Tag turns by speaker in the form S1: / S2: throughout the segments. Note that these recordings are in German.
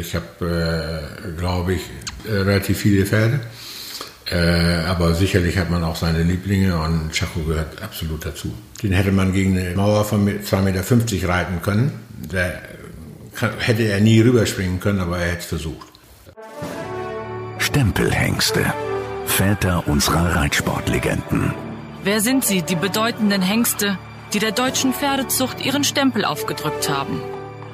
S1: ich habe, äh, glaube ich, relativ viele Pferde. Äh, aber sicherlich hat man auch seine Lieblinge und Chaco gehört absolut dazu. Den hätte man gegen eine Mauer von 2,50 Meter reiten können. Da hätte er nie rüberspringen können, aber er hätte es versucht.
S2: Stempelhengste. Väter unserer Reitsportlegenden.
S3: Wer sind sie, die bedeutenden Hengste, die der deutschen Pferdezucht ihren Stempel aufgedrückt haben?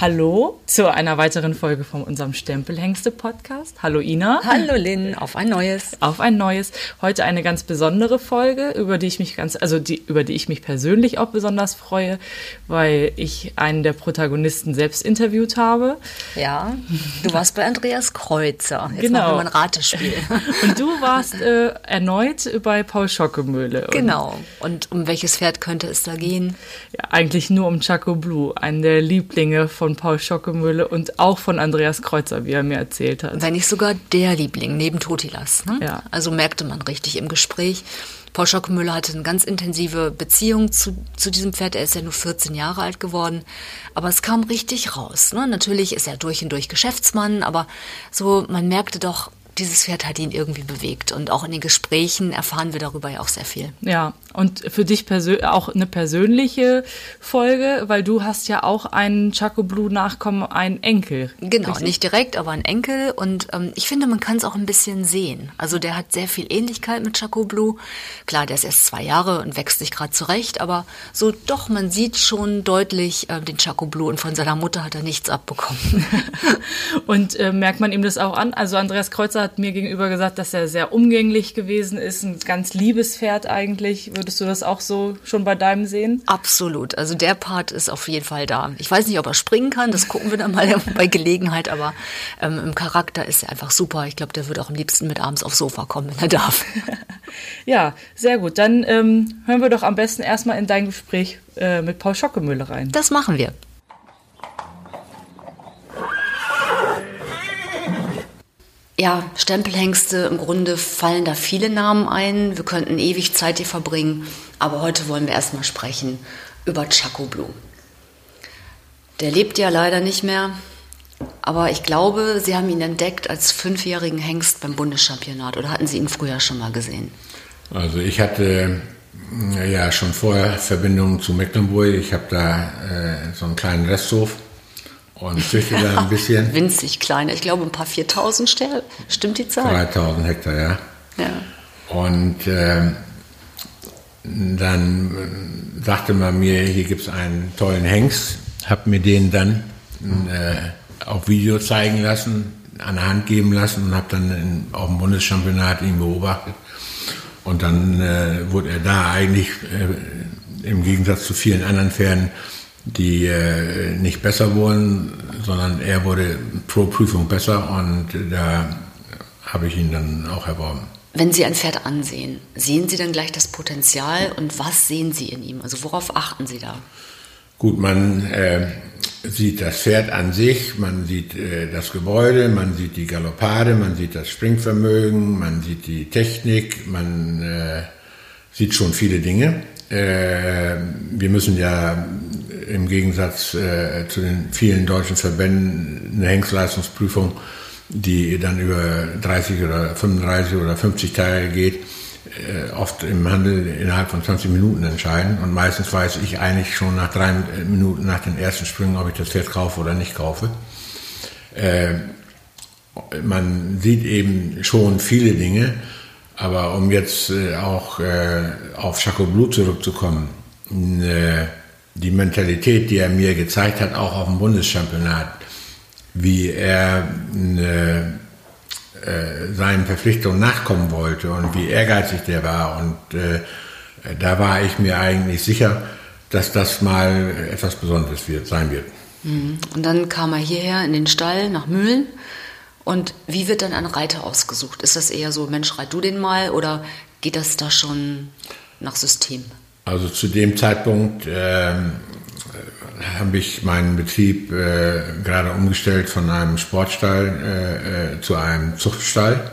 S3: Hallo zu einer weiteren Folge von unserem Stempelhengste-Podcast. Hallo Ina.
S4: Hallo Lynn, auf ein neues.
S3: Auf ein neues. Heute eine ganz besondere Folge, über die ich mich ganz, also die, über die ich mich persönlich auch besonders freue, weil ich einen der Protagonisten selbst interviewt habe.
S4: Ja, du warst bei Andreas Kreuzer.
S3: Jetzt genau. machen
S4: wir ein Ratespiel.
S3: Und du warst äh, erneut bei Paul Schockemöhle.
S4: Genau. Und um welches Pferd könnte es da gehen?
S3: Ja, eigentlich nur um Chaco Blue, einen der Lieblinge von von Paul Schockemühle und auch von Andreas Kreuzer, wie er mir erzählt hat.
S4: Wenn nicht sogar der Liebling neben Totilas. Ne? Ja. Also merkte man richtig im Gespräch. Paul Schockemüller hatte eine ganz intensive Beziehung zu, zu diesem Pferd. Er ist ja nur 14 Jahre alt geworden. Aber es kam richtig raus. Ne? Natürlich ist er durch und durch Geschäftsmann, aber so, man merkte doch, dieses Pferd hat ihn irgendwie bewegt. Und auch in den Gesprächen erfahren wir darüber ja auch sehr viel.
S3: Ja, und für dich auch eine persönliche Folge, weil du hast ja auch einen Chaco Blue Nachkommen, einen Enkel.
S4: Genau, richtig? nicht direkt, aber einen Enkel. Und ähm, ich finde, man kann es auch ein bisschen sehen. Also der hat sehr viel Ähnlichkeit mit Chaco Blue. Klar, der ist erst zwei Jahre und wächst sich gerade zurecht, aber so doch, man sieht schon deutlich äh, den Chaco Blue und von seiner Mutter hat er nichts abbekommen.
S3: und äh, merkt man ihm das auch an? Also Andreas Kreuzer hat mir gegenüber gesagt, dass er sehr umgänglich gewesen ist, ein ganz liebes Pferd eigentlich. Würdest du das auch so schon bei deinem sehen?
S4: Absolut. Also der Part ist auf jeden Fall da. Ich weiß nicht, ob er springen kann, das gucken wir dann mal bei Gelegenheit, aber ähm, im Charakter ist er einfach super. Ich glaube, der würde auch am liebsten mit abends aufs Sofa kommen, wenn er darf.
S3: ja, sehr gut. Dann ähm, hören wir doch am besten erstmal in dein Gespräch äh, mit Paul Schockemühle rein.
S4: Das machen wir. Ja, Stempelhengste, im Grunde fallen da viele Namen ein. Wir könnten ewig Zeit hier verbringen, aber heute wollen wir erstmal sprechen über Chaco Blue. Der lebt ja leider nicht mehr, aber ich glaube, Sie haben ihn entdeckt als fünfjährigen Hengst beim Bundeschampionat oder hatten Sie ihn früher schon mal gesehen?
S1: Also ich hatte ja schon vorher Verbindungen zu Mecklenburg. Ich habe da äh, so einen kleinen Resthof und da ein bisschen.
S4: Winzig klein. Ich glaube, ein paar 4000 Sterne. Stimmt die Zahl?
S1: 3000 Hektar, ja.
S4: ja.
S1: Und äh, dann sagte man mir, hier gibt es einen tollen Hengst. Hab mir den dann äh, auf Video zeigen lassen, an der Hand geben lassen und habe dann in, auf dem Bundeschampionat ihn beobachtet. Und dann äh, wurde er da eigentlich äh, im Gegensatz zu vielen anderen Pferden die äh, nicht besser wurden, sondern er wurde pro Prüfung besser und da habe ich ihn dann auch erworben.
S4: Wenn Sie ein Pferd ansehen, sehen Sie dann gleich das Potenzial und was sehen Sie in ihm? Also worauf achten Sie da?
S1: Gut, man äh, sieht das Pferd an sich, man sieht äh, das Gebäude, man sieht die Galoppade, man sieht das Springvermögen, man sieht die Technik, man äh, sieht schon viele Dinge. Äh, wir müssen ja im Gegensatz äh, zu den vielen deutschen Verbänden eine Hengstleistungsprüfung, die dann über 30 oder 35 oder 50 Tage geht, äh, oft im Handel innerhalb von 20 Minuten entscheiden. Und meistens weiß ich eigentlich schon nach drei Minuten nach den ersten Sprüngen, ob ich das Pferd kaufe oder nicht kaufe. Äh, man sieht eben schon viele Dinge, aber um jetzt äh, auch äh, auf Chaco Blue zurückzukommen, äh, die Mentalität, die er mir gezeigt hat, auch auf dem Bundeschampionat, wie er äh, äh, seinen Verpflichtungen nachkommen wollte und wie ehrgeizig der war. Und äh, da war ich mir eigentlich sicher, dass das mal etwas Besonderes wird, sein wird.
S4: Mhm. Und dann kam er hierher in den Stall nach Mühlen. Und wie wird dann ein Reiter ausgesucht? Ist das eher so, Mensch, reit du den mal? Oder geht das da schon nach System?
S1: Also zu dem Zeitpunkt äh, habe ich meinen Betrieb äh, gerade umgestellt von einem Sportstall äh, äh, zu einem Zuchtstall.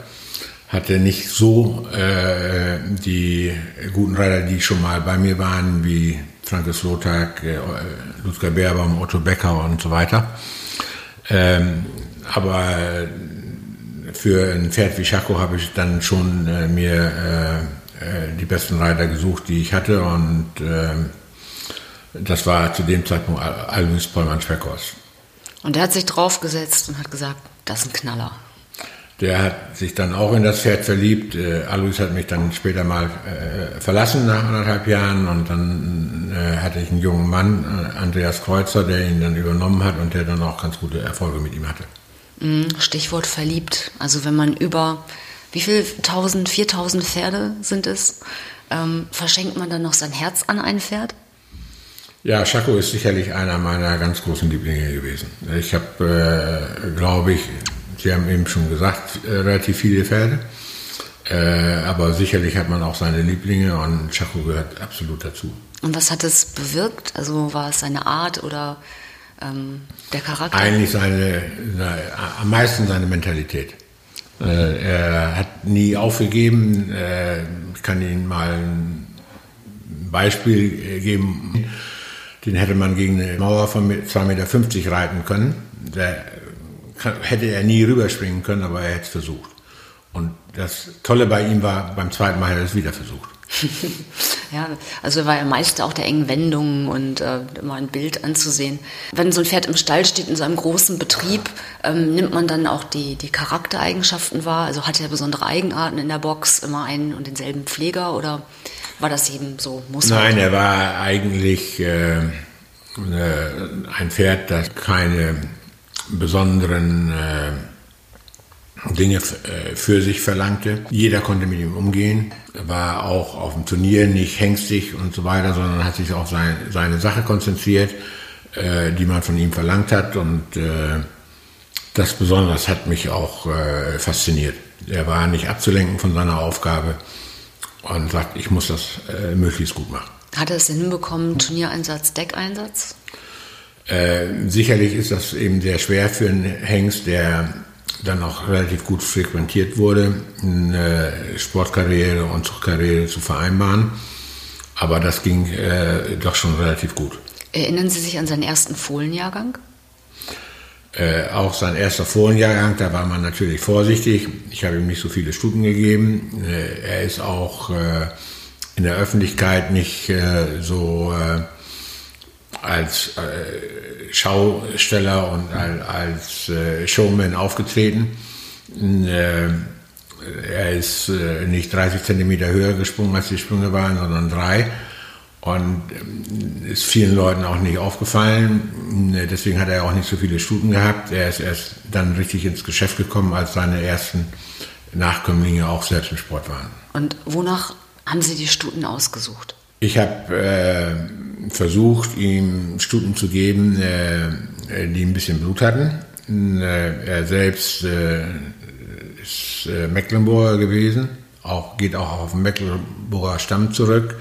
S1: Hatte nicht so äh, die guten Reiter, die schon mal bei mir waren, wie Frankes Lothar, äh, Ludger Beerbaum, Otto Becker und so weiter. Ähm, aber für ein Pferd wie Schako habe ich dann schon äh, mir äh, die besten Reiter gesucht, die ich hatte und ähm, das war zu dem Zeitpunkt Alois Pollmann Schweckhorst.
S4: Und er hat sich draufgesetzt und hat gesagt, das ist ein Knaller.
S1: Der hat sich dann auch in das Pferd verliebt. Äh, Alois hat mich dann später mal äh, verlassen nach anderthalb Jahren und dann äh, hatte ich einen jungen Mann, äh, Andreas Kreuzer, der ihn dann übernommen hat und der dann auch ganz gute Erfolge mit ihm hatte.
S4: Mm, Stichwort verliebt. Also wenn man über, wie viel, 1000, 4000 Pferde sind es, ähm, verschenkt man dann noch sein Herz an ein Pferd?
S1: Ja, Schako ist sicherlich einer meiner ganz großen Lieblinge gewesen. Ich habe, äh, glaube ich, Sie haben eben schon gesagt, äh, relativ viele Pferde. Äh, aber sicherlich hat man auch seine Lieblinge und Schako gehört absolut dazu.
S4: Und was hat es bewirkt? Also war es seine Art oder ähm, der Charakter?
S1: Eigentlich seine, seine, am meisten seine Mentalität. Äh, er hat nie aufgegeben. Äh, ich kann Ihnen mal ein Beispiel geben den hätte man gegen eine Mauer von 2,50 Meter reiten können. Da hätte er nie rüberspringen können, aber er hätte es versucht. Und das Tolle bei ihm war, beim zweiten Mal hat er es wieder versucht.
S4: ja, also er war ja Meister auch der engen Wendungen und äh, immer ein Bild anzusehen. Wenn so ein Pferd im Stall steht in so einem großen Betrieb, ähm, nimmt man dann auch die, die Charaktereigenschaften wahr? Also hat er besondere Eigenarten in der Box, immer einen und denselben Pfleger oder war das eben so?
S1: Muss Nein, er war eigentlich äh, äh, ein Pferd, das keine besonderen äh, Dinge äh, für sich verlangte. Jeder konnte mit ihm umgehen, war auch auf dem Turnier nicht hängstig und so weiter, sondern hat sich auf sein, seine Sache konzentriert, äh, die man von ihm verlangt hat und äh, das besonders hat mich auch äh, fasziniert. Er war nicht abzulenken von seiner Aufgabe und sagt, ich muss das äh, möglichst gut machen.
S4: Hat er es hinbekommen, Turniereinsatz, Deckeinsatz?
S1: Äh, sicherlich ist das eben sehr schwer für einen Hengst, der dann auch relativ gut frequentiert wurde, eine Sportkarriere und Zuchtkarriere zu vereinbaren. Aber das ging äh, doch schon relativ gut.
S4: Erinnern Sie sich an seinen ersten Fohlenjahrgang?
S1: Äh, auch sein erster Fohlenjahrgang, da war man natürlich vorsichtig. Ich habe ihm nicht so viele Stuten gegeben. Äh, er ist auch äh, in der Öffentlichkeit nicht äh, so äh, als äh, Schausteller und als Showman aufgetreten. er ist nicht 30 Zentimeter höher gesprungen, als die Sprünge waren, sondern drei. Und ähm, ist vielen Leuten auch nicht aufgefallen. Deswegen hat er auch nicht so viele Stuten gehabt. Er ist erst dann richtig ins Geschäft gekommen, als seine ersten Nachkömmlinge auch selbst im Sport waren.
S4: Und wonach haben Sie die Stuten ausgesucht?
S1: Ich habe äh, versucht, ihm Stuten zu geben, äh, die ein bisschen Blut hatten. Äh, er selbst äh, ist äh, Mecklenburger gewesen, auch, geht auch auf den Mecklenburger Stamm zurück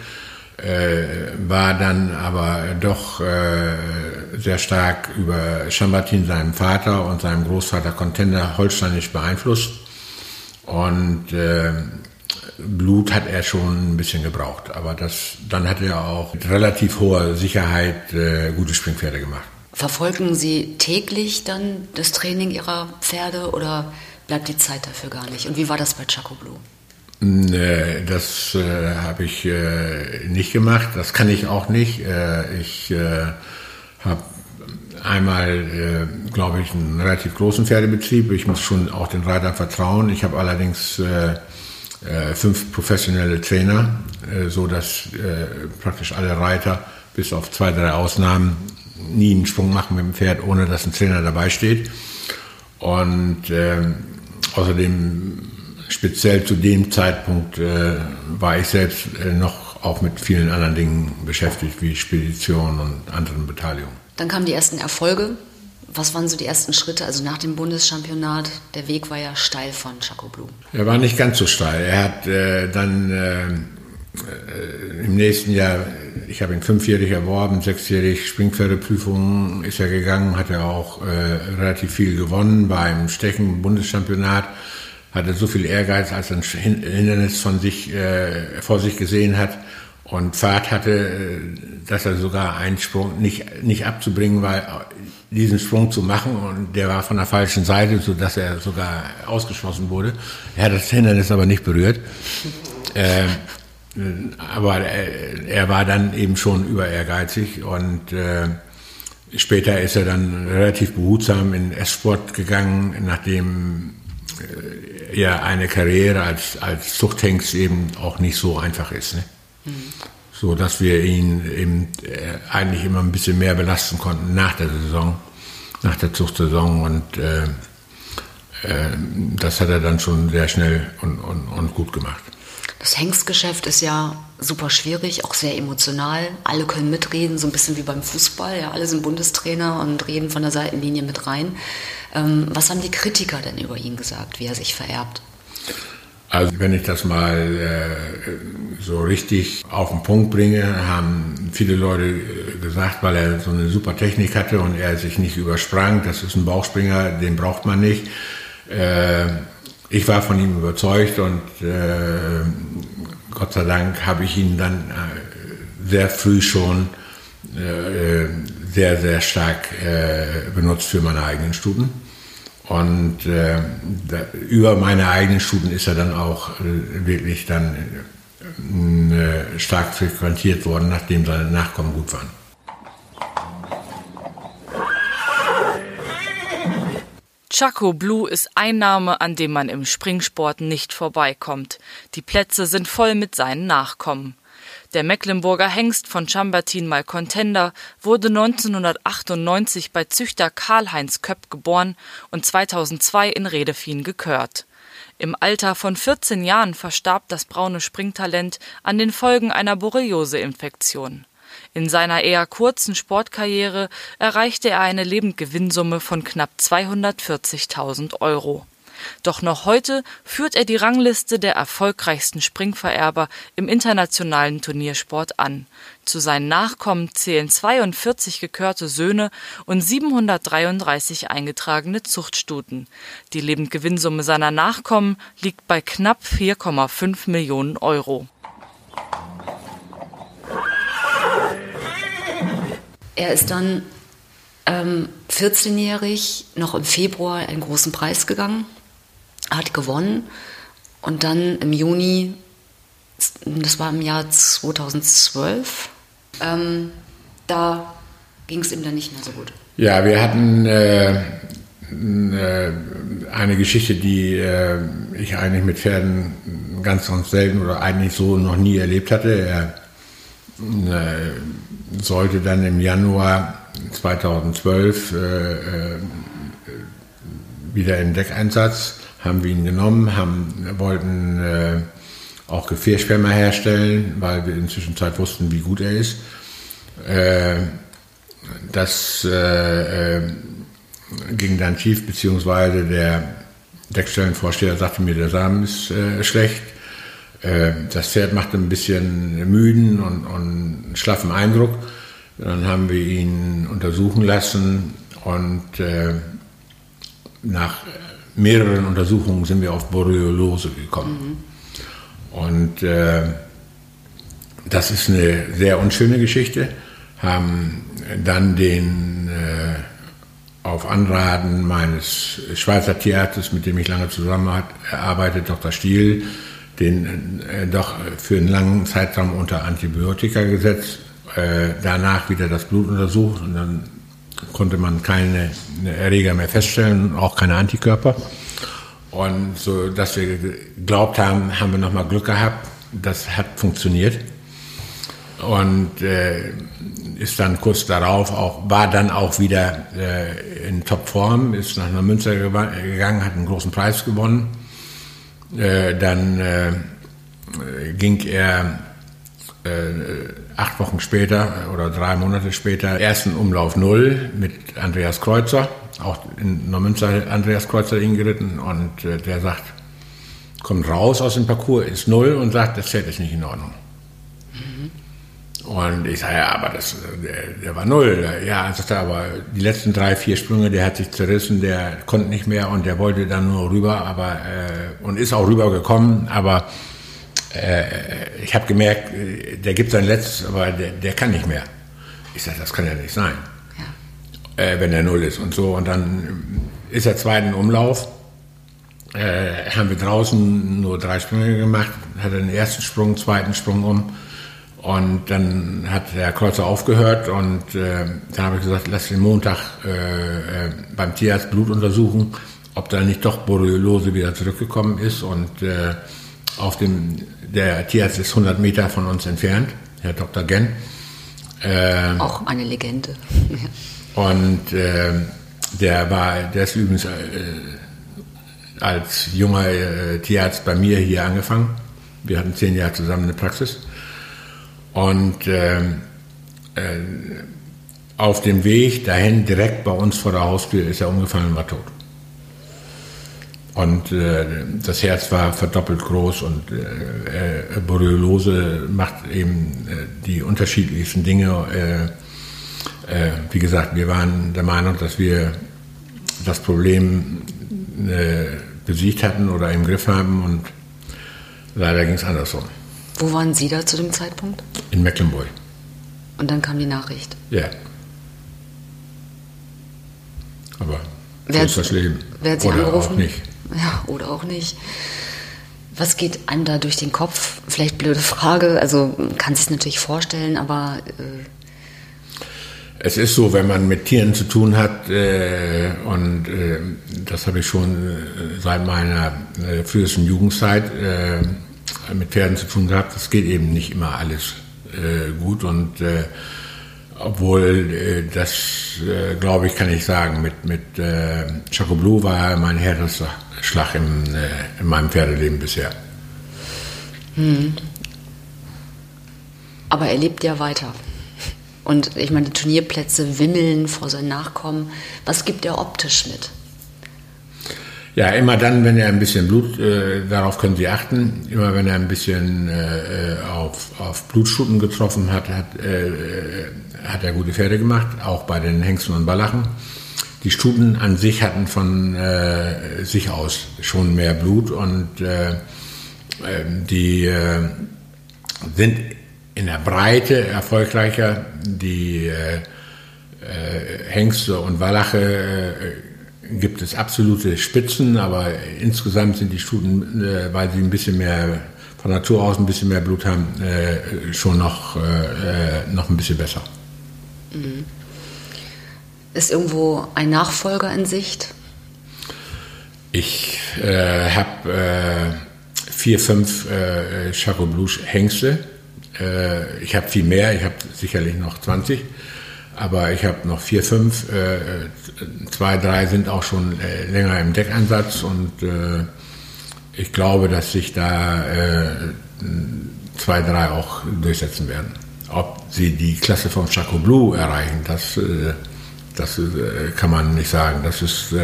S1: äh, war dann aber doch äh, sehr stark über Chambertin, seinem Vater und seinem Großvater Contender holsteinisch beeinflusst. Und äh, Blut hat er schon ein bisschen gebraucht, aber das, dann hat er auch mit relativ hoher Sicherheit äh, gute Springpferde gemacht.
S4: Verfolgen Sie täglich dann das Training Ihrer Pferde oder bleibt die Zeit dafür gar nicht? Und wie war das bei Chaco Blue?
S1: Das äh, habe ich äh, nicht gemacht, das kann ich auch nicht. Äh, ich äh, habe einmal, äh, glaube ich, einen relativ großen Pferdebetrieb. Ich muss schon auch den Reitern vertrauen. Ich habe allerdings äh, fünf professionelle Trainer, so dass praktisch alle Reiter bis auf zwei, drei Ausnahmen nie einen Sprung machen mit dem Pferd, ohne dass ein Trainer dabei steht. Und außerdem speziell zu dem Zeitpunkt äh, war ich selbst äh, noch auch mit vielen anderen Dingen beschäftigt, wie Spedition und anderen Beteiligungen.
S4: Dann kamen die ersten Erfolge. Was waren so die ersten Schritte? Also nach dem Bundeschampionat, der Weg war ja steil von Chaco Blue.
S1: Er war nicht ganz so steil. Er hat äh, dann äh, äh im nächsten Jahr, ich habe ihn fünfjährig erworben, sechsjährig Springpferdeprüfungen ist er gegangen, hat er auch äh, relativ viel gewonnen beim Stechen Bundeschampionat hatte so viel Ehrgeiz, als er ein Hindernis von sich, äh, vor sich gesehen hat und Fahrt hatte, äh, dass er sogar einen Sprung nicht, nicht abzubringen war, diesen Sprung zu machen und der war von der falschen Seite, so dass er sogar ausgeschlossen wurde. Er hat das Hindernis aber nicht berührt. Äh, aber er, er, war dann eben schon über ehrgeizig und äh, später ist er dann relativ behutsam in S-Sport gegangen, nachdem äh, ja eine Karriere als, als Zuchthengst eben auch nicht so einfach ist. Ne? Mhm. So dass wir ihn eben äh, eigentlich immer ein bisschen mehr belasten konnten nach der Saison, nach der Zuchtsaison und äh, äh, das hat er dann schon sehr schnell und, und, und gut gemacht.
S4: Das Hengstgeschäft ist ja super schwierig, auch sehr emotional. Alle können mitreden, so ein bisschen wie beim Fußball. Ja, alle sind Bundestrainer und reden von der Seitenlinie mit rein. Ähm, was haben die Kritiker denn über ihn gesagt, wie er sich vererbt?
S1: Also wenn ich das mal äh, so richtig auf den Punkt bringe, haben viele Leute äh, gesagt, weil er so eine super Technik hatte und er sich nicht übersprang, das ist ein Bauchspringer, den braucht man nicht. Äh, ich war von ihm überzeugt und äh, Gott sei Dank habe ich ihn dann äh, sehr früh schon äh, sehr, sehr stark benutzt für meine eigenen Stuten. Und äh, da, über meine eigenen Stuten ist er dann auch äh, wirklich dann stark frequentiert worden, nachdem seine Nachkommen gut waren.
S3: Chaco Blue ist ein Name, an dem man im Springsport nicht vorbeikommt. Die Plätze sind voll mit seinen Nachkommen. Der Mecklenburger Hengst von Chambertin Malcontender wurde 1998 bei Züchter Karl-Heinz Köpp geboren und 2002 in Redefien gekört. Im Alter von 14 Jahren verstarb das braune Springtalent an den Folgen einer Borreliose-Infektion. In seiner eher kurzen Sportkarriere erreichte er eine Lebendgewinnsumme von knapp 240.000 Euro. Doch noch heute führt er die Rangliste der erfolgreichsten Springvererber im internationalen Turniersport an. Zu seinen Nachkommen zählen 42 gekörte Söhne und 733 eingetragene Zuchtstuten. Die Lebendgewinnsumme seiner Nachkommen liegt bei knapp 4,5 Millionen Euro.
S4: Er ist dann ähm, 14-jährig noch im Februar einen großen Preis gegangen, hat gewonnen und dann im Juni, das war im Jahr 2012, ähm, da ging es ihm dann nicht mehr so gut.
S1: Ja, wir hatten äh, äh, eine Geschichte, die äh, ich eigentlich mit Pferden ganz, ganz selten oder eigentlich so noch nie erlebt hatte. Er äh, sollte dann im Januar 2012 äh, äh, wieder in Deckeinsatz, haben wir ihn genommen, haben, wollten äh, auch Gefährschwärmer herstellen, weil wir inzwischen Zeit wussten, wie gut er ist. Äh, das äh, äh, ging dann schief, beziehungsweise der Deckstellenvorsteher sagte mir, der Samen ist schlecht. das Pferd machte ein bisschen müden und, und schlaffen Eindruck. Dann haben wir ihn untersuchen lassen und äh, nach mehreren Untersuchungen sind wir auf Borreliose gekommen. Mhm. Und äh, das ist eine sehr unschöne Geschichte. Haben dann den äh, auf Anraten meines Schweizer Tierarztes, mit dem ich lange zusammenarbeite, Dr. Stiel, den äh, doch für einen langen Zeitraum unter Antibiotika gesetzt äh, danach wieder das Blut untersucht und dann konnte man keine Erreger mehr feststellen, auch keine Antikörper. Und so, dass wir geglaubt haben, haben wir nochmal Glück gehabt. Das hat funktioniert. Und äh, ist dann kurz darauf auch, war dann auch wieder äh, in Topform, ist nach Neumünster gegangen, hat einen großen Preis gewonnen. Äh, dann äh, ging er äh, acht Wochen später oder drei Monate später ersten Umlauf Null mit Andreas Kreuzer, auch in Neumünster Andreas Kreuzer hingeritten und äh, der sagt, kommt raus aus dem Parcours, ist Null und sagt, das Pferd ist nicht in Ordnung. Und ich sage, ja, aber das, der, der war null. Ja, sagt er, aber die letzten drei, vier Sprünge, der hat sich zerrissen, der konnte nicht mehr und der wollte dann nur rüber, aber äh, und ist auch rübergekommen, aber äh, ich habe gemerkt, der gibt sein Letztes, aber der, der kann nicht mehr. Ich sage, das kann ja nicht sein, ja. Äh, wenn er null ist und so. Und dann ist er zweiten Umlauf, äh, haben wir draußen nur drei Sprünge gemacht, hat den ersten Sprung, zweiten Sprung um und dann hat der Kreuzer aufgehört und äh, dann habe ich gesagt, lass den Montag äh, äh, beim Tierarzt Blut untersuchen, ob da nicht doch Borreliose wieder zurückgekommen ist. Und äh, auf dem, der Tierarzt ist 100 Meter von uns entfernt, Herr Dr. Genn.
S4: Äh, Auch eine Legende.
S1: und äh, der war, der ist übrigens äh, als junger äh, Tierarzt bei mir hier angefangen. Wir hatten zehn Jahre zusammen eine Praxis. Und äh, äh, auf dem Weg dahin, direkt bei uns vor der Haustür, ist er umgefallen und war tot. Und äh, das Herz war verdoppelt groß und äh, äh, Borreliose macht eben äh, die unterschiedlichsten Dinge. Äh, äh, wie gesagt, wir waren der Meinung, dass wir das Problem besiegt hatten oder im Griff haben und leider ging es andersrum.
S4: Wo waren Sie da zu dem Zeitpunkt?
S1: In Mecklenburg.
S4: Und dann kam die Nachricht.
S1: Ja. Aber so wer ist das Leben.
S4: Wer hat Sie
S1: oder
S4: angerufen?
S1: auch nicht.
S4: Ja, oder auch nicht. Was geht einem da durch den Kopf? Vielleicht blöde Frage. Also kann sich natürlich vorstellen, aber äh
S1: es ist so, wenn man mit Tieren zu tun hat, äh, und äh, das habe ich schon äh, seit meiner äh, frühesten Jugendzeit äh, mit Pferden zu tun gehabt, das geht eben nicht immer alles äh, gut und obwohl äh, das, äh, glaube ich, kann ich sagen, mit, mit äh, Choco Blue war mein härtester Schlag äh, in meinem Pferdeleben bisher.
S4: Hm. Aber er lebt ja weiter. Und ich meine, die Turnierplätze wimmeln vor seinen Nachkommen. Was gibt er optisch mit?
S1: Ja, immer dann, wenn er ein bisschen Blut, äh, darauf können Sie achten, immer wenn er ein bisschen äh, auf, auf Blutschutten getroffen hat, hat, äh, hat er gute Pferde gemacht, auch bei den Hengsten und Ballachen. Die Stuten an sich hatten von äh, sich aus schon mehr Blut und äh, ähm, die äh, sind in der Breite erfolgreicher. Die äh, äh, Hengste und Wallache äh, gibt es absolute Spitzen, aber insgesamt sind die Stuten, äh, weil sie ein bisschen mehr von Natur aus ein bisschen mehr Blut haben, äh, schon noch, äh, noch ein bisschen besser.
S4: Mhm. Ist irgendwo ein Nachfolger in Sicht?
S1: Ich äh, habe äh, vier, fünf äh, Chaco Blues Hengste. Äh, ich habe viel mehr, ich habe sicherlich noch 20, aber ich habe noch vier, fünf. Äh, zwei, drei sind auch schon äh, länger im Deckeinsatz und äh, ich glaube, dass sich da äh, zwei, drei auch durchsetzen werden. Ob sie die Klasse von Chaco Blue erreichen, das, äh, das kann man nicht sagen. Das ist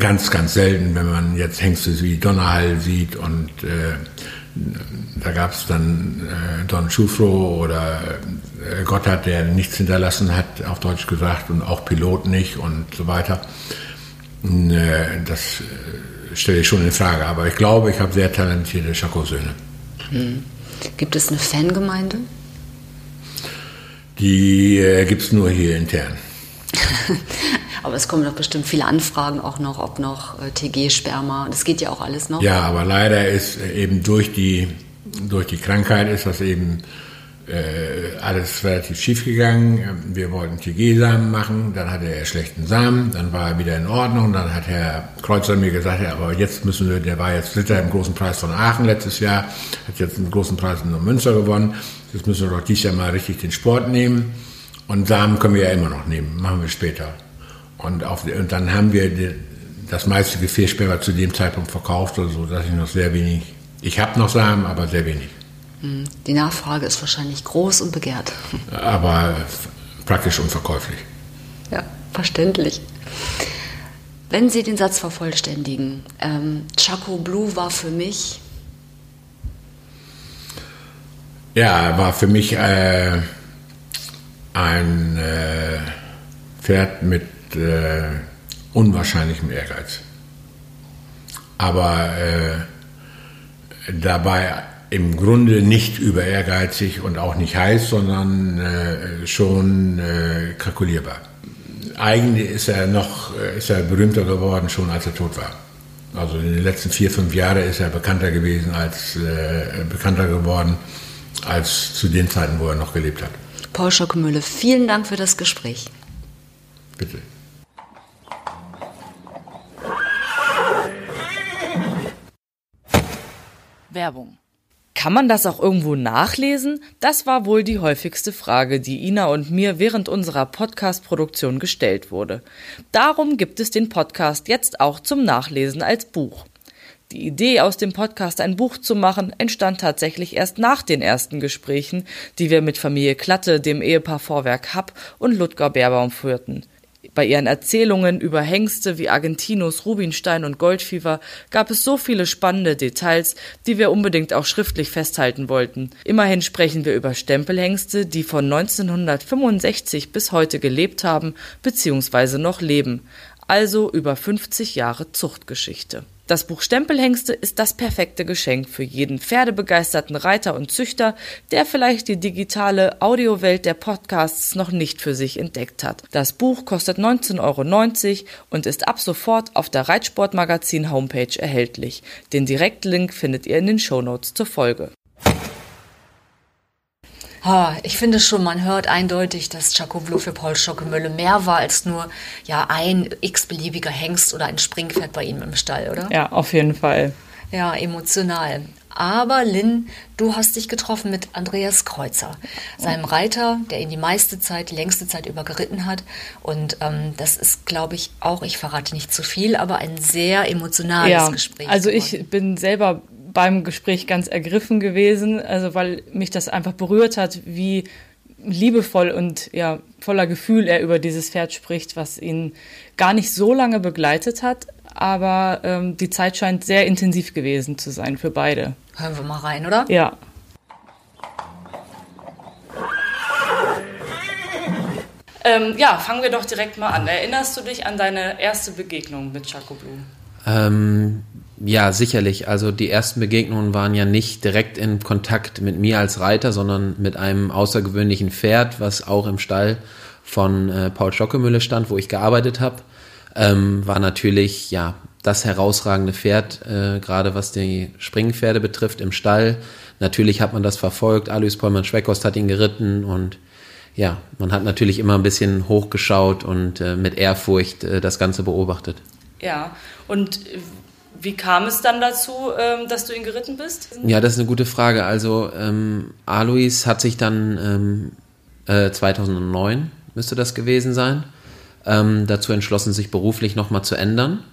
S1: ganz, ganz selten, wenn man jetzt Hengste wie Donnerhall sieht und da gab es dann äh, Don Schufro oder äh, Gotthard, der nichts hinterlassen hat, auf Deutsch gesagt, und auch Pilot nicht und so weiter. Äh, das äh, stelle ich schon in Frage. Aber ich glaube, ich habe sehr talentierte Chaco-Söhne.
S4: Hm. Gibt es eine Fangemeinde?
S1: Die äh, gibt es nur hier intern.
S4: aber es kommen doch bestimmt viele Anfragen auch noch, ob noch äh, TG-Sperma. Das geht ja auch alles noch.
S1: Ja, aber leider ist äh, eben durch die, durch die Krankheit ist das eben äh, alles relativ schief gegangen. Wir wollten TG-Samen machen, dann hatte er schlechten Samen, dann war er wieder in Ordnung, dann hat Herr Kreuzer mir gesagt, ja, aber jetzt müssen wir, der war jetzt Dritter im großen Preis von Aachen letztes Jahr, hat jetzt einen großen Preis in Münster gewonnen, jetzt müssen wir doch dieses Jahr mal richtig den Sport nehmen und Samen können wir ja immer noch nehmen, machen wir später. Und, auf, und dann haben wir das meiste Gefäßsperma zu dem Zeitpunkt verkauft, oder so, dass ich noch sehr wenig, ich habe noch Samen, aber sehr wenig.
S4: Hm, die Nachfrage ist wahrscheinlich groß und begehrt.
S1: Aber praktisch unverkäuflich.
S4: Ja, verständlich. Wenn Sie den Satz vervollständigen, ähm, Chaco Blue war für mich.
S1: Ja, war für mich äh, ein äh, Pferd mit äh, unwahrscheinlichem Ehrgeiz. Aber äh, dabei im Grunde nicht über ehrgeizig und auch nicht heiß, sondern äh, schon äh, kalkulierbar. Eigentlich ist er noch äh, ist er berühmter geworden, schon als er tot war. Also in den letzten vier, fünf Jahren ist er bekannter gewesen als äh, bekannter geworden als zu den Zeiten, wo er noch gelebt hat.
S4: Paul Schockemühle, vielen Dank für das Gespräch.
S1: Bitte.
S3: Werbung. Kann man das auch irgendwo nachlesen? Das war wohl die häufigste Frage, die Ina und mir während unserer Podcast-Produktion gestellt wurde. Darum gibt es den Podcast jetzt auch zum Nachlesen als Buch. Die Idee, aus dem Podcast ein Buch zu machen, entstand tatsächlich erst nach den ersten Gesprächen, die wir mit Familie Klatte, dem Ehepaar Vorwerk Happ und Ludger Beerbaum führten. Bei ihren Erzählungen über Hengste wie Argentinos, Rubinstein und Goldfieber gab es so viele spannende Details, die wir unbedingt auch schriftlich festhalten wollten. Immerhin sprechen wir über Stempelhengste, die von 1965 bis heute gelebt haben bzw. noch leben, also über 50 Jahre Zuchtgeschichte. Das Buch Stempelhengste ist das perfekte Geschenk für jeden pferdebegeisterten Reiter und Züchter, der vielleicht die digitale Audiowelt der Podcasts noch nicht für sich entdeckt hat. Das Buch kostet 19,90 Euro und ist ab sofort auf der Reitsportmagazin Homepage erhältlich. Den Direktlink findet ihr in den Shownotes zur Folge.
S4: Ich finde schon, man hört eindeutig, dass Chaco Blue für Paul Schockemülle mehr war als nur ja ein x-beliebiger Hengst oder ein Springpferd bei ihm im Stall, oder?
S3: Ja, auf jeden Fall.
S4: Ja, emotional. Aber Lynn, du hast dich getroffen mit Andreas Kreuzer, seinem Reiter, der ihn die meiste Zeit, die längste Zeit über geritten hat. Und ähm, das ist, glaube ich, auch, ich verrate nicht zu viel, aber ein sehr emotionales ja, Gespräch.
S3: Also ich bin selber beim Gespräch ganz ergriffen gewesen, also weil mich das einfach berührt hat, wie liebevoll und ja voller Gefühl er über dieses Pferd spricht, was ihn gar nicht so lange begleitet hat, aber ähm, die Zeit scheint sehr intensiv gewesen zu sein für beide.
S4: Hören wir mal rein, oder?
S3: Ja. Ähm, ja, fangen wir doch direkt mal an. Erinnerst du dich an deine erste Begegnung mit Chaco Blue?
S5: Ähm, ja, sicherlich. Also die ersten Begegnungen waren ja nicht direkt in Kontakt mit mir als Reiter, sondern mit einem außergewöhnlichen Pferd, was auch im Stall von äh, Paul Schockemühle stand, wo ich gearbeitet habe. Ähm, war natürlich ja das herausragende Pferd, äh, gerade was die Springpferde betrifft im Stall. Natürlich hat man das verfolgt. Alois Pollmann-Schweckhorst hat ihn geritten und ja, man hat natürlich immer ein bisschen hochgeschaut und äh, mit Ehrfurcht äh, das Ganze beobachtet.
S3: Ja, und wie kam es dann dazu, ähm, dass du ihn geritten bist?
S5: Ja, das ist eine gute Frage. Also ähm, Alois hat sich dann ähm, äh, 2009 müsste das gewesen sein, ähm, dazu entschlossen, sich beruflich nochmal zu ändern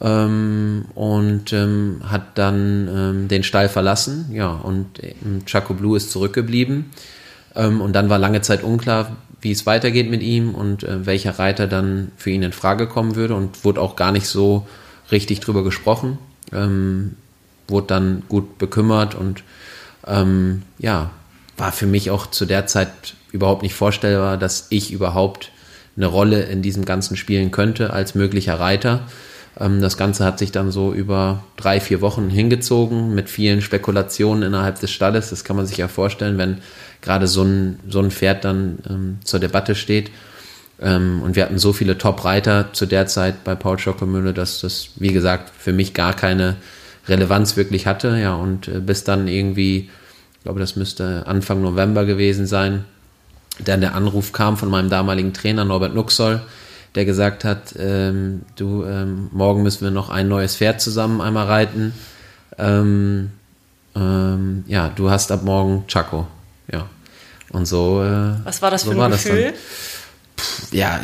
S5: ähm, und ähm, hat dann ähm, den Stall verlassen. Ja, und Chaco Blue ist zurückgeblieben. Und dann war lange Zeit unklar, wie es weitergeht mit ihm und äh, welcher Reiter dann für ihn in Frage kommen würde und wurde auch gar nicht so richtig drüber gesprochen, ähm, wurde dann gut bekümmert und ähm, ja, war für mich auch zu der Zeit überhaupt nicht vorstellbar, dass ich überhaupt eine Rolle in diesem Ganzen spielen könnte als möglicher Reiter. Ähm, das Ganze hat sich dann so über drei, vier Wochen hingezogen mit vielen Spekulationen innerhalb des Stalles. Das kann man sich ja vorstellen, wenn gerade so ein, so ein Pferd dann ähm, zur Debatte steht. Ähm, und wir hatten so viele Top-Reiter zu der Zeit bei Paul Schockemühle, dass das, wie gesagt, für mich gar keine Relevanz wirklich hatte. Ja, und äh, bis dann irgendwie, ich glaube, das müsste Anfang November gewesen sein, dann der Anruf kam von meinem damaligen Trainer Norbert Nuxoll, der gesagt hat, ähm, du, ähm, morgen müssen wir noch ein neues Pferd zusammen einmal reiten. Ähm, ähm ja, du hast ab morgen Chaco. Ja. Und so. Äh,
S3: Was war das
S5: so
S3: für ein Gefühl?
S5: Ja,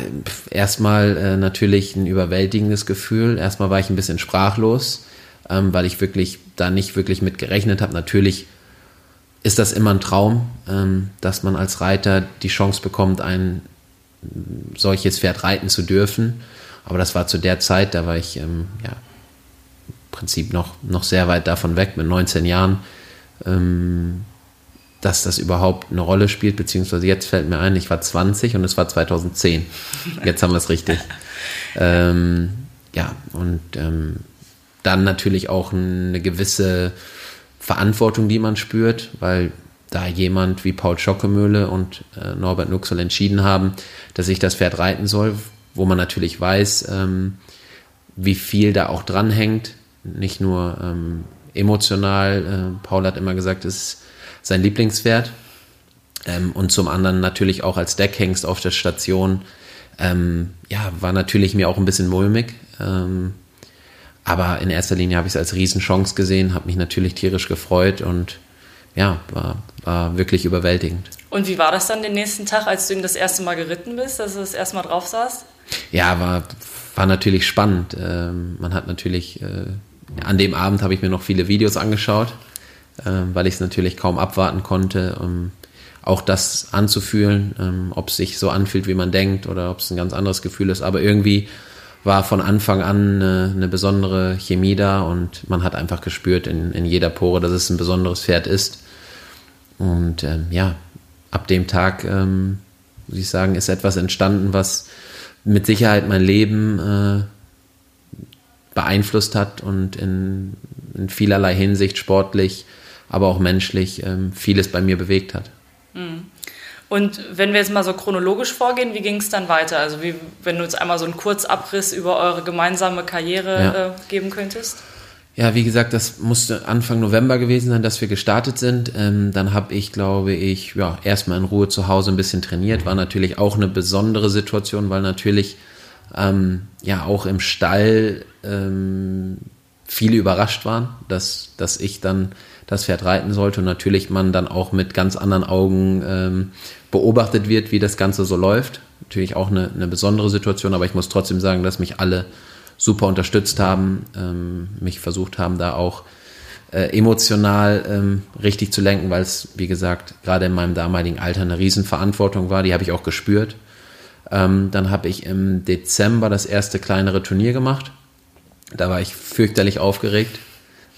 S5: erstmal äh, natürlich ein überwältigendes Gefühl. Erstmal war ich ein bisschen sprachlos, ähm, weil ich wirklich da nicht wirklich mit gerechnet habe. Natürlich ist das immer ein Traum, ähm, dass man als Reiter die Chance bekommt, ein solches Pferd reiten zu dürfen. Aber das war zu der Zeit, da war ich ähm, ja, im Prinzip noch, noch sehr weit davon weg, mit 19 Jahren, ähm, dass das überhaupt eine Rolle spielt, beziehungsweise jetzt fällt mir ein, ich war 20 und es war 2010. Jetzt haben wir es richtig. ähm, ja, und ähm, dann natürlich auch eine gewisse Verantwortung, die man spürt, weil da jemand wie Paul Schockemöhle und äh, Norbert Nuxel entschieden haben, dass ich das Pferd reiten soll, wo man natürlich weiß, ähm, wie viel da auch dranhängt. Nicht nur ähm, emotional, äh, Paul hat immer gesagt, es ist sein Lieblingspferd. Ähm, und zum anderen natürlich auch als Deckhengst auf der Station. Ähm, ja, war natürlich mir auch ein bisschen mulmig. Ähm, aber in erster Linie habe ich es als Riesenchance gesehen, habe mich natürlich tierisch gefreut und ja, war, war wirklich überwältigend.
S3: Und wie war das dann den nächsten Tag, als du ihn das erste Mal geritten bist, dass du das erste Mal drauf saßt?
S5: Ja, war, war natürlich spannend. Ähm, man hat natürlich, äh, an dem Abend habe ich mir noch viele Videos angeschaut, weil ich es natürlich kaum abwarten konnte, um auch das anzufühlen, ähm, ob es sich so anfühlt, wie man denkt oder ob es ein ganz anderes Gefühl ist. Aber irgendwie war von Anfang an eine, eine, besondere Chemie da und man hat einfach gespürt in, in jeder Pore, dass es ein besonderes Pferd ist. Und ähm, ja, ab dem Tag, ähm, muss ich sagen, ist etwas entstanden, was mit Sicherheit mein Leben äh, beeinflusst hat und in, in, vielerlei Hinsicht sportlich, aber auch menschlich ähm, vieles bei mir bewegt hat. Mhm.
S3: Und wenn wir jetzt mal so chronologisch vorgehen, wie ging es dann weiter? Also wie, wenn du jetzt einmal so einen Kurzabriss über eure gemeinsame Karriere ja. äh, geben könntest?
S5: Ja, wie gesagt, das musste Anfang November gewesen sein, dass wir gestartet sind. Ähm, dann habe ich, glaube ich, ja, erstmal in Ruhe zu Hause ein bisschen trainiert. War natürlich auch eine besondere Situation, weil natürlich ähm, ja auch im Stall ähm, viele überrascht waren, dass, dass ich dann das Pferd reiten sollte und natürlich man dann auch mit ganz anderen Augen ähm, beobachtet wird, wie das Ganze so läuft. Natürlich auch eine, eine besondere Situation, aber ich muss trotzdem sagen, dass mich alle super unterstützt haben, ähm, mich versucht haben, da auch äh, emotional ähm, richtig zu lenken, weil es, wie gesagt, gerade in meinem damaligen Alter eine Riesenverantwortung war. Die habe ich auch gespürt. Ähm, dann habe ich im Dezember das erste kleinere Turnier gemacht. Da war ich fürchterlich aufgeregt,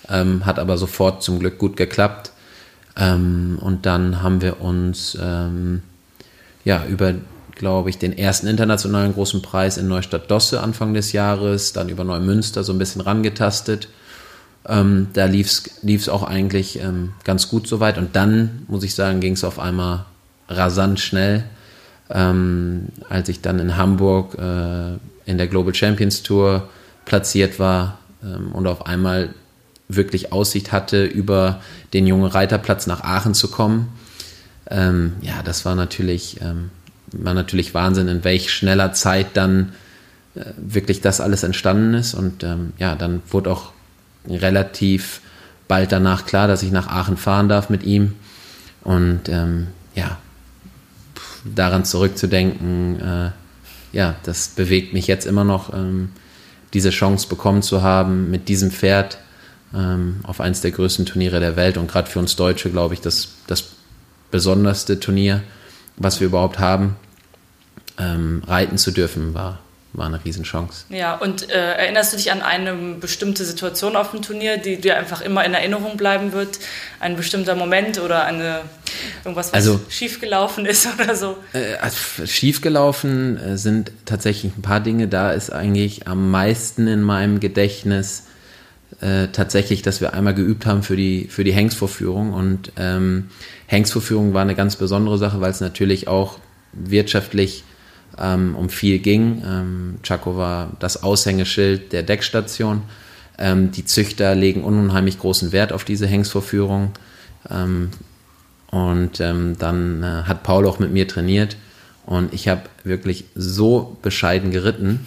S5: ähm, hat aber sofort zum Glück gut geklappt. Ähm, und dann haben wir uns ähm, ja über, glaube ich, den ersten internationalen großen Preis in Neustadt-Dosse Anfang des Jahres, dann über Neumünster so ein bisschen rangetastet. Ähm, da lief es auch eigentlich ähm, ganz gut soweit. Und dann, muss ich sagen, ging es auf einmal rasant schnell. Ähm, als ich dann in Hamburg äh, in der Global Champions Tour platziert war ähm, und auf einmal wirklich Aussicht hatte, über den jungen Reiterplatz nach Aachen zu kommen. Ähm, ja, das war natürlich, ähm, war natürlich Wahnsinn, in welch schneller Zeit dann äh, wirklich das alles entstanden ist. Und ähm, ja, dann wurde auch relativ bald danach klar, dass ich nach Aachen fahren darf mit ihm. Und ähm, ja, daran zurückzudenken, äh, ja, das bewegt mich jetzt immer noch, ähm, diese Chance bekommen zu haben, mit diesem Pferd ähm, auf eins der größten Turniere der Welt und gerade für uns Deutsche, glaube ich, das, das besonderste Turnier, was wir überhaupt haben, ähm, reiten zu dürfen, war, war eine Riesenchance.
S3: Ja, und äh, erinnerst du dich an eine bestimmte Situation auf dem Turnier, die dir einfach immer in Erinnerung bleiben wird? Ein bestimmter Moment oder eine, irgendwas, was also, schiefgelaufen ist oder so?
S5: Äh, also schiefgelaufen äh, sind tatsächlich ein paar Dinge. Da ist eigentlich am meisten in meinem Gedächtnis äh, tatsächlich, dass wir einmal geübt haben für die, für die Hengstvorführung. Und ähm, Hengstvorführung war eine ganz besondere Sache, weil es natürlich auch wirtschaftlich ähm, um viel ging. Ähm, Chaco war das Aushängeschild der Deckstation. Ähm, die Züchter legen unheimlich großen Wert auf diese Hengstvorführung. Ähm, und ähm, dann äh, hat Paul auch mit mir trainiert. Und ich habe wirklich so bescheiden geritten,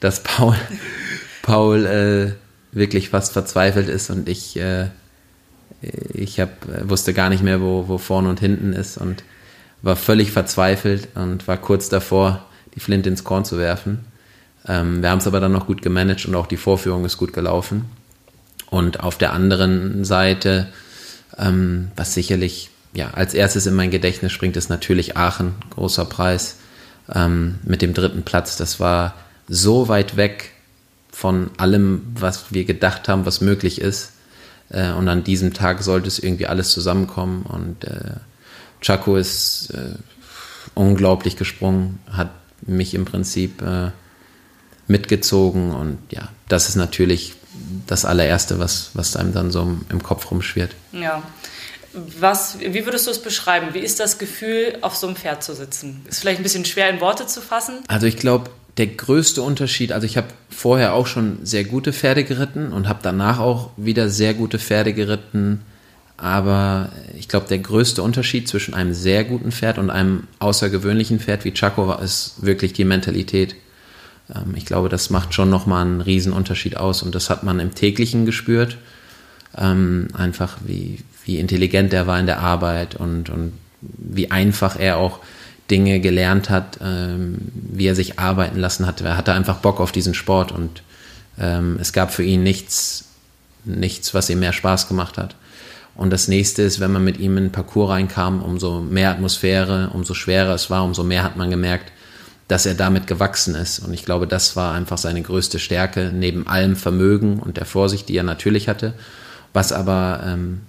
S5: dass Paul, Paul äh, wirklich fast verzweifelt ist und ich, äh, ich hab, wusste gar nicht mehr, wo, wo vorne und hinten ist und war völlig verzweifelt und war kurz davor, die Flinte ins Korn zu werfen. Ähm, wir haben es aber dann noch gut gemanagt und auch die Vorführung ist gut gelaufen. Und auf der anderen Seite Ähm, was sicherlich ja, als erstes in mein Gedächtnis springt, ist natürlich Aachen, großer Preis ähm, mit dem dritten Platz. Das war so weit weg von allem, was wir gedacht haben, was möglich ist. Äh, und an diesem Tag sollte es irgendwie alles zusammenkommen. Und äh, Chaco ist äh, unglaublich gesprungen, hat mich im Prinzip äh, mitgezogen. Und ja, das ist natürlich das allererste, was, was einem dann so im Kopf rumschwirrt.
S3: Ja. Was, wie würdest du es beschreiben? Wie ist das Gefühl, auf so einem Pferd zu sitzen? Ist vielleicht ein bisschen schwer in Worte zu fassen.
S5: Also ich glaube, der größte Unterschied, also ich habe vorher auch schon sehr gute Pferde geritten und habe danach auch wieder sehr gute Pferde geritten. Aber ich glaube, der größte Unterschied zwischen einem sehr guten Pferd und einem außergewöhnlichen Pferd wie Chaco ist wirklich die Mentalität. Ähm, ich glaube, das macht schon nochmal einen riesen Unterschied aus und das hat man im täglichen gespürt. Ähm, einfach wie, wie intelligent er war in der Arbeit und, und wie einfach er auch Dinge gelernt hat, ähm, wie er sich arbeiten lassen hat. Er hatte einfach Bock auf diesen Sport und ähm, es gab für ihn nichts, nichts, was ihm mehr Spaß gemacht hat. Und das nächste ist, wenn man mit ihm in den Parcours reinkam, umso mehr Atmosphäre, umso schwerer es war, umso mehr hat man gemerkt, dass er damit gewachsen ist. Und ich glaube, das war einfach seine größte Stärke, neben allem Vermögen und der Vorsicht, die er natürlich hatte, was aber ähm,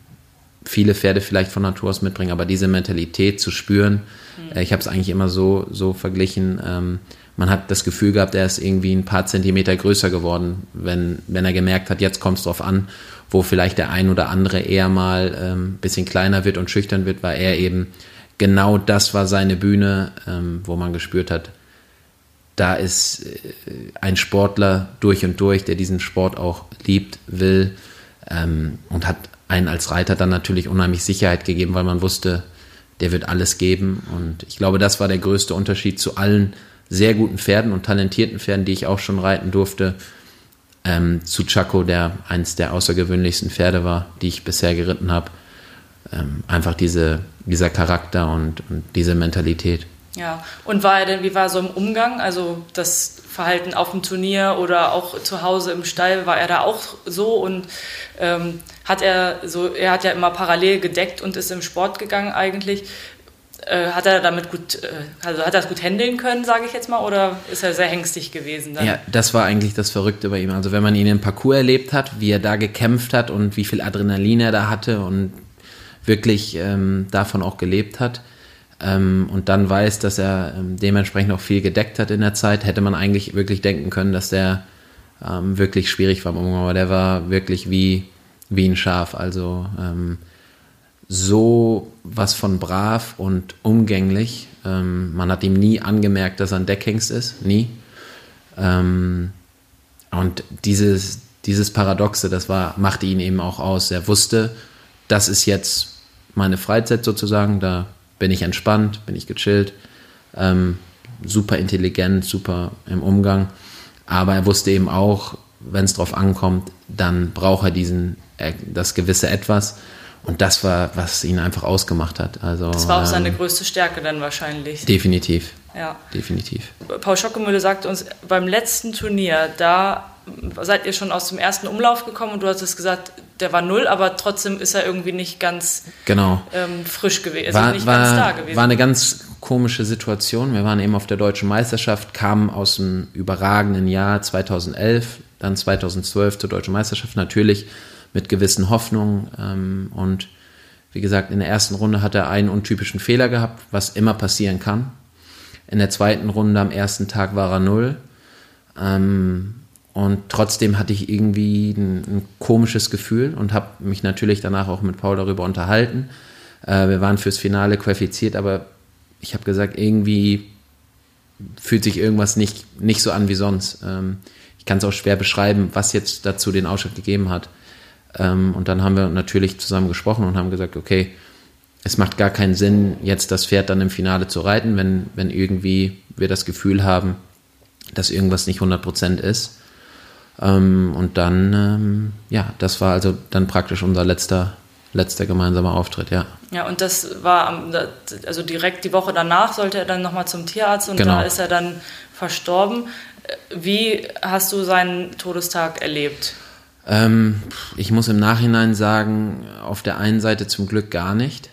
S5: viele Pferde vielleicht von Natur aus mitbringen, aber diese Mentalität zu spüren, mhm. ich habe es eigentlich immer so, so verglichen, ähm, man hat das Gefühl gehabt, er ist irgendwie ein paar Zentimeter größer geworden, wenn, wenn er gemerkt hat, jetzt kommt es drauf an, wo vielleicht der ein oder andere eher mal ein ähm, bisschen kleiner wird und schüchtern wird, weil er eben genau das war seine Bühne, ähm, wo man gespürt hat, da ist äh, ein Sportler durch und durch, der diesen Sport auch liebt, will ähm, und hat einen als Reiter dann natürlich unheimlich Sicherheit gegeben, weil man wusste, der wird alles geben. Und ich glaube, das war der größte Unterschied zu allen sehr guten Pferden und talentierten Pferden, die ich auch schon reiten durfte, ähm, zu Chaco, der eins der außergewöhnlichsten Pferde war, die ich bisher geritten habe. Ähm, einfach diese, dieser Charakter und, und diese Mentalität.
S3: Ja, und war er denn, wie war so im Umgang? Also das Verhalten auf dem Turnier oder auch zu Hause im Stall, war er da auch so und ähm, hat er so, er hat ja immer parallel gedeckt und ist im Sport gegangen eigentlich. Äh, hat er damit gut, äh, also hat er das gut handeln können, sage ich jetzt mal, oder ist er sehr hängstig gewesen dann?
S5: Ja, das war eigentlich das Verrückte bei ihm. Also wenn man ihn im Parcours erlebt hat, wie er da gekämpft hat und wie viel Adrenalin er da hatte und wirklich ähm, davon auch gelebt hat, ähm, und dann weiß, dass er ähm, dementsprechend auch viel gedeckt hat in der Zeit, hätte man eigentlich wirklich denken können, dass der ähm, wirklich schwierig war im Umgang. Aber der war wirklich wie, wie ein Schaf. Also ähm, so was von brav und umgänglich. Ähm, man hat ihm nie angemerkt, dass er ein Deckhengst ist. Nie. Ähm, und dieses, dieses Paradoxe, das war, machte ihn eben auch aus. Er wusste, das ist jetzt meine Freizeit sozusagen, da bin ich entspannt, bin ich gechillt, ähm, super intelligent, super im Umgang. Aber er wusste eben auch, wenn es drauf ankommt, dann braucht er diesen, äh, das gewisse Etwas. Und das war, was ihn einfach ausgemacht hat. Also,
S3: das war auch seine ähm, größte Stärke dann wahrscheinlich.
S5: Definitiv.
S3: Ja.
S5: Definitiv.
S3: Paul Schockemühle sagt uns, beim letzten Turnier, da seid ihr schon aus dem ersten Umlauf gekommen und du hattest gesagt, der war null, aber trotzdem ist er irgendwie nicht ganz
S5: genau.
S3: ähm, frisch gewesen,
S5: also
S3: war, nicht
S5: war,
S3: ganz da gewesen.
S5: War eine ganz komische Situation. Wir waren eben auf der deutschen Meisterschaft, kamen aus dem überragenden Jahr 2011, dann 2012 zur deutschen Meisterschaft, natürlich mit gewissen Hoffnungen. Ähm, und wie gesagt, in der ersten Runde hat er einen untypischen Fehler gehabt, was immer passieren kann. In der zweiten Runde am ersten Tag war er null. Ähm, und trotzdem hatte ich irgendwie ein, ein komisches Gefühl und habe mich natürlich danach auch mit Paul darüber unterhalten. Äh, wir waren fürs Finale qualifiziert, aber ich habe gesagt, irgendwie fühlt sich irgendwas nicht, nicht so an wie sonst. Ähm, ich kann es auch schwer beschreiben, was jetzt dazu den Ausschlag gegeben hat. Ähm, und dann haben wir natürlich zusammen gesprochen und haben gesagt, okay, es macht gar keinen Sinn, jetzt das Pferd dann im Finale zu reiten, wenn, wenn irgendwie wir das Gefühl haben, dass irgendwas nicht 100% ist. Ähm, und dann, ähm, ja, das war also dann praktisch unser letzter, letzter gemeinsamer Auftritt, ja.
S3: Ja, und das war, also direkt die Woche danach sollte er dann nochmal zum Tierarzt und genau. da ist er dann verstorben. Wie hast du seinen Todestag erlebt?
S5: Ähm, ich muss im Nachhinein sagen, auf der einen Seite zum Glück gar nicht,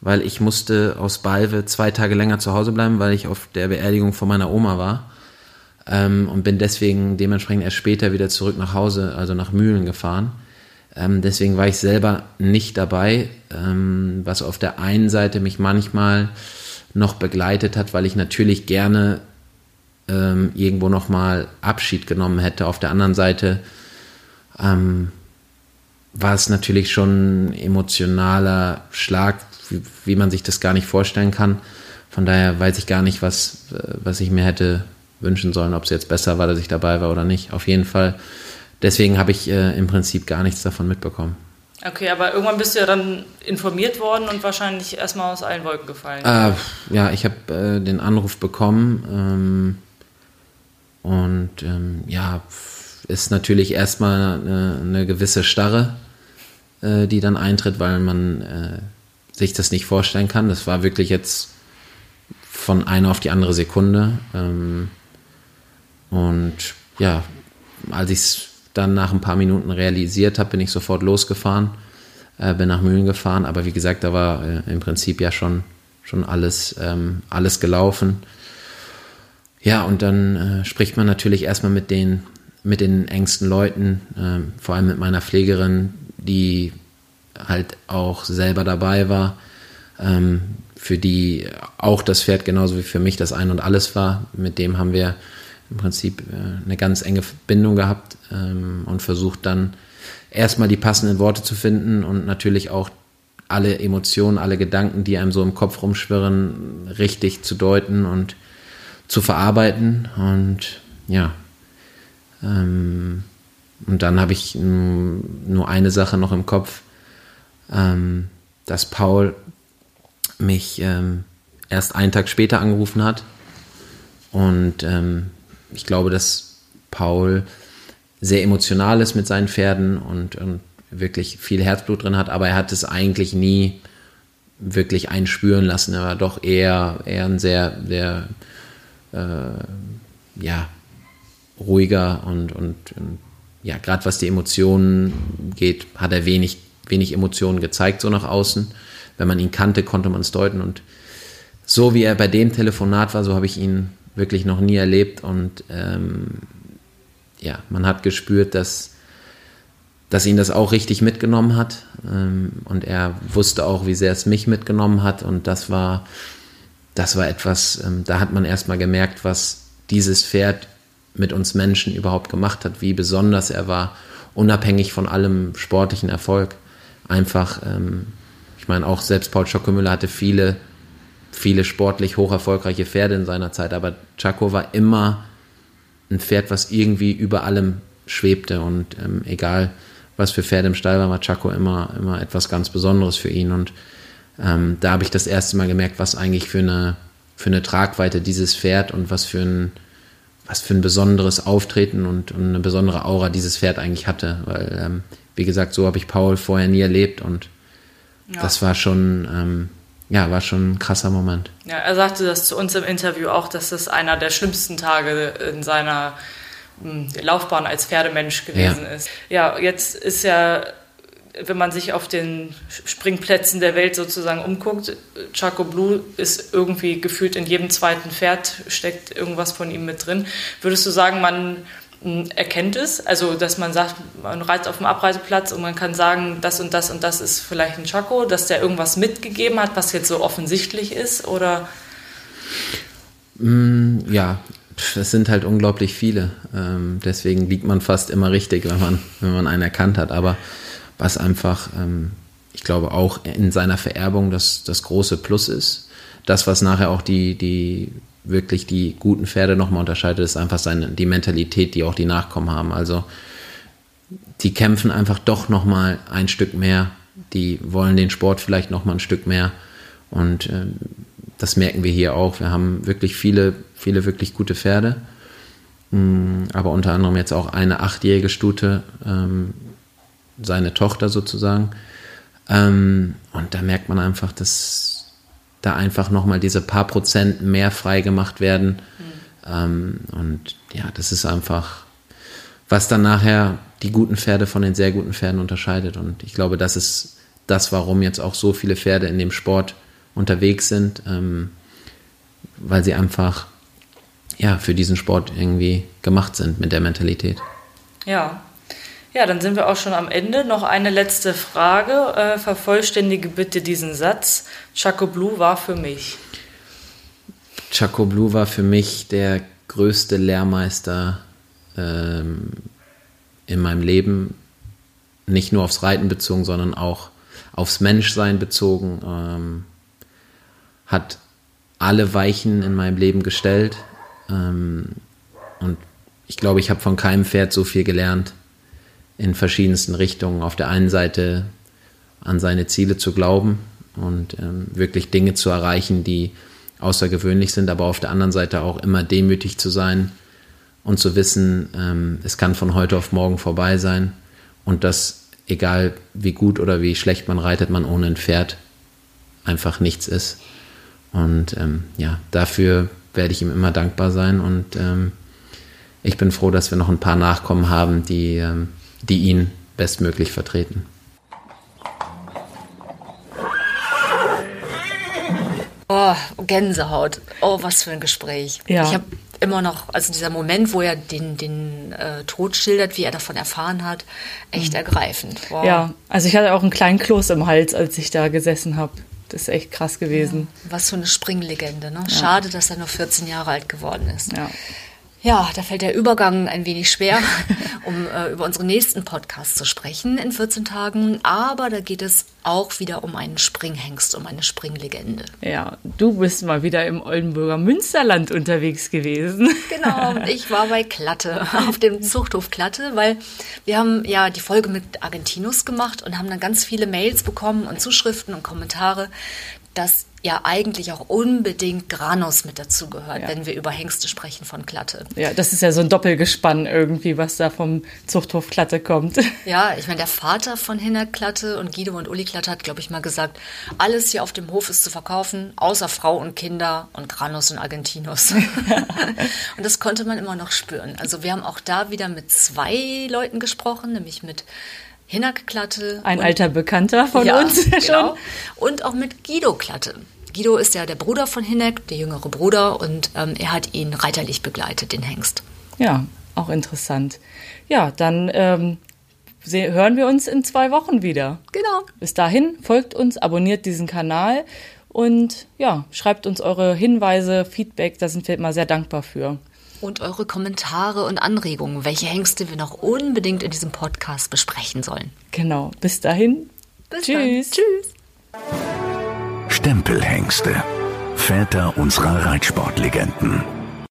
S5: weil ich musste aus Balve zwei Tage länger zu Hause bleiben, weil ich auf der Beerdigung von meiner Oma war ähm, und bin deswegen dementsprechend erst später wieder zurück nach Hause, also nach Mühlen gefahren. Ähm, deswegen war ich selber nicht dabei, ähm, was auf der einen Seite mich manchmal noch begleitet hat, weil ich natürlich gerne ähm, irgendwo nochmal Abschied genommen hätte. Auf der anderen Seite ähm, war es natürlich schon ein emotionaler Schlag, wie, wie, man sich das gar nicht vorstellen kann. Von daher weiß ich gar nicht, was, äh, was ich mir hätte wünschen sollen, ob es jetzt besser war, dass ich dabei war oder nicht. Auf jeden Fall. Deswegen habe ich äh, im Prinzip gar nichts davon mitbekommen.
S6: Okay, aber irgendwann bist du ja dann informiert worden und wahrscheinlich erstmal aus allen Wolken gefallen.
S5: Äh, ja, ich habe äh, den Anruf bekommen ähm, und ähm, ja, ist natürlich erstmal eine, eine gewisse Starre, äh, die dann eintritt, weil man äh, sich das nicht vorstellen kann. Das war wirklich jetzt von einer auf die andere Sekunde. Ähm, und ja, als ich es dann nach ein paar Minuten realisiert habe, bin ich sofort losgefahren, äh, bin nach Mühlen gefahren. Aber wie gesagt, da war äh, im Prinzip ja schon, schon alles, ähm, alles gelaufen. Ja, und dann äh, spricht man natürlich erstmal mit den, mit den engsten Leuten, äh, vor allem mit meiner Pflegerin, die halt auch selber dabei war, ähm, für die auch das Pferd genauso wie für mich das Ein und Alles war. Mit dem haben wir im Prinzip äh, eine ganz enge Bindung gehabt ähm, und versucht dann erstmal die passenden Worte zu finden und natürlich auch alle Emotionen, alle Gedanken, die einem so im Kopf rumschwirren, richtig zu deuten und zu verarbeiten. Und ja, ähm, und dann habe ich nur eine Sache noch im Kopf, ähm, dass Paul mich erst einen Tag später angerufen hat und ich glaube, dass Paul sehr emotional ist mit seinen Pferden und, und wirklich viel Herzblut drin hat, aber er hat es eigentlich nie wirklich einspüren lassen. Er war doch eher, eher ein sehr, sehr äh, ja, ruhiger und, und, und ja, gerade was die Emotionen geht, hat er wenig, wenig Emotionen gezeigt, so nach außen. Wenn man ihn kannte, konnte man es deuten. Und so wie er bei dem Telefonat war, so habe ich ihn wirklich noch nie erlebt und ähm, ja, man hat gespürt, dass, dass ihn das auch richtig mitgenommen hat ähm, und er wusste auch, wie sehr es mich mitgenommen hat und das war, das war etwas, ähm, da hat man erstmal gemerkt, was dieses Pferd mit uns Menschen überhaupt gemacht hat, wie besonders er war, unabhängig von allem sportlichen Erfolg. Einfach, ähm, ich meine, auch selbst Paul Schockemüller hatte viele viele sportlich hoch erfolgreiche Pferde in seiner Zeit, aber Chaco war immer ein Pferd, was irgendwie über allem schwebte und ähm, egal was für Pferde im Stall war, war Chaco immer, immer etwas ganz Besonderes für ihn und ähm, da habe ich das erste Mal gemerkt, was eigentlich für eine, für eine Tragweite dieses Pferd und was für ein, was für ein besonderes Auftreten und, und eine besondere Aura dieses Pferd eigentlich hatte, weil, ähm, wie gesagt, so habe ich Paul vorher nie erlebt und ja. das war schon, ähm, ja, war schon ein krasser Moment.
S6: Ja, er sagte das zu uns im Interview auch, dass das einer der schlimmsten Tage in seiner hm, Laufbahn als Pferdemensch gewesen ja. ist. Ja, jetzt ist ja, wenn man sich auf den Springplätzen der Welt sozusagen umguckt, Chaco Blue ist irgendwie gefühlt in jedem zweiten Pferd steckt irgendwas von ihm mit drin. Würdest du sagen, man erkennt es. Also, dass man sagt, man reitet auf dem Abreiseplatz und man kann sagen, das und das und das ist vielleicht ein Chaco, dass der irgendwas mitgegeben hat, was jetzt so offensichtlich ist, oder?
S5: Mm, ja, es sind halt unglaublich viele. Ähm, deswegen liegt man fast immer richtig, wenn man, wenn man einen erkannt hat. Aber was einfach, ähm, ich glaube, auch in seiner Vererbung das, das große Plus ist, das, was nachher auch die, die wirklich die guten Pferde nochmal unterscheidet, ist einfach seine, die Mentalität, die auch die Nachkommen haben. Also die kämpfen einfach doch nochmal ein Stück mehr, die wollen den Sport vielleicht nochmal ein Stück mehr und äh, das merken wir hier auch. Wir haben wirklich viele, viele wirklich gute Pferde, mm, aber unter anderem jetzt auch eine achtjährige Stute, ähm, seine Tochter sozusagen. Ähm, und da merkt man einfach, dass da einfach nochmal diese paar Prozent mehr freigemacht werden. Mhm. Ähm, und ja, das ist einfach was dann nachher die guten Pferde von den sehr guten Pferden unterscheidet. Und ich glaube, das ist das, warum jetzt auch so viele Pferde in dem Sport unterwegs sind, ähm, weil sie einfach ja, für diesen Sport irgendwie gemacht sind mit der Mentalität.
S3: Ja. Ja, dann sind wir auch schon am Ende. Noch eine letzte Frage. Äh, vervollständige bitte diesen Satz. Chaco Blue war für mich.
S5: Chaco Blue war für mich der größte Lehrmeister ähm, in meinem Leben. Nicht nur aufs Reiten bezogen, sondern auch aufs Menschsein bezogen. Ähm, hat alle Weichen in meinem Leben gestellt. Ähm, und ich glaube, ich habe von keinem Pferd so viel gelernt in verschiedensten Richtungen. Auf der einen Seite an seine Ziele zu glauben und ähm, wirklich Dinge zu erreichen, die außergewöhnlich sind, aber auf der anderen Seite auch immer demütig zu sein und zu wissen, ähm, es kann von heute auf morgen vorbei sein und dass egal wie gut oder wie schlecht man reitet, man ohne ein Pferd einfach nichts ist. Und ähm, ja, dafür werde ich ihm immer dankbar sein und ähm, ich bin froh, dass wir noch ein paar Nachkommen haben, die, ähm, die ihn bestmöglich vertreten.
S4: Oh, Gänsehaut. Oh, was für ein Gespräch. Ja. Ich habe immer noch, also dieser Moment, wo er den, den äh, Tod schildert, wie er davon erfahren hat, echt mhm. ergreifend.
S3: Wow. Ja, also ich hatte auch einen kleinen Kloß im Hals, als ich da gesessen habe. Das ist echt krass gewesen.
S4: Ja, was für eine Springlegende. Ne? Schade, dass er nur 14 Jahre alt geworden ist. Ja. Ja, da fällt der Übergang ein wenig schwer, um äh, über unseren nächsten Podcast zu sprechen in 14 Tagen. Aber da geht es auch wieder um einen Springhengst, um eine Springlegende.
S3: Ja, du bist mal wieder im Oldenburger Münsterland unterwegs gewesen.
S4: Genau, ich war bei Klatte, auf dem Zuchthof Klatte, weil wir haben ja die Folge mit Argentinus gemacht und haben dann ganz viele Mails bekommen und Zuschriften und Kommentare, dass ja eigentlich auch unbedingt Granus mit dazugehört, ja. wenn wir über Hengste sprechen von Klatte.
S3: Ja, das ist ja so ein Doppelgespann irgendwie, was da vom Zuchthof Klatte kommt.
S4: Ja, ich meine, der Vater von Hinner Klatte und Guido und Uli Klatte hat, glaube ich, mal gesagt, alles hier auf dem Hof ist zu verkaufen, außer Frau und Kinder und Granus und Argentinus. und das konnte man immer noch spüren. Also wir haben auch da wieder mit zwei Leuten gesprochen, nämlich mit Hinak Klatte.
S3: Ein alter Bekannter von ja, uns
S4: genau. schon. Und auch mit Guido Klatte. Guido ist ja der Bruder von Hinek, der jüngere Bruder, und ähm, er hat ihn reiterlich begleitet, den Hengst.
S3: Ja, auch interessant. Ja, dann ähm, hören wir uns in zwei Wochen wieder.
S4: Genau.
S3: Bis dahin, folgt uns, abonniert diesen Kanal und ja, schreibt uns eure Hinweise, Feedback, da sind wir immer sehr dankbar für.
S4: Und eure Kommentare und Anregungen, welche Hengste wir noch unbedingt in diesem Podcast besprechen sollen.
S3: Genau. Bis dahin. Bis Tschüss.
S4: Dann. Tschüss.
S2: Stempelhengste. Väter unserer Reitsportlegenden.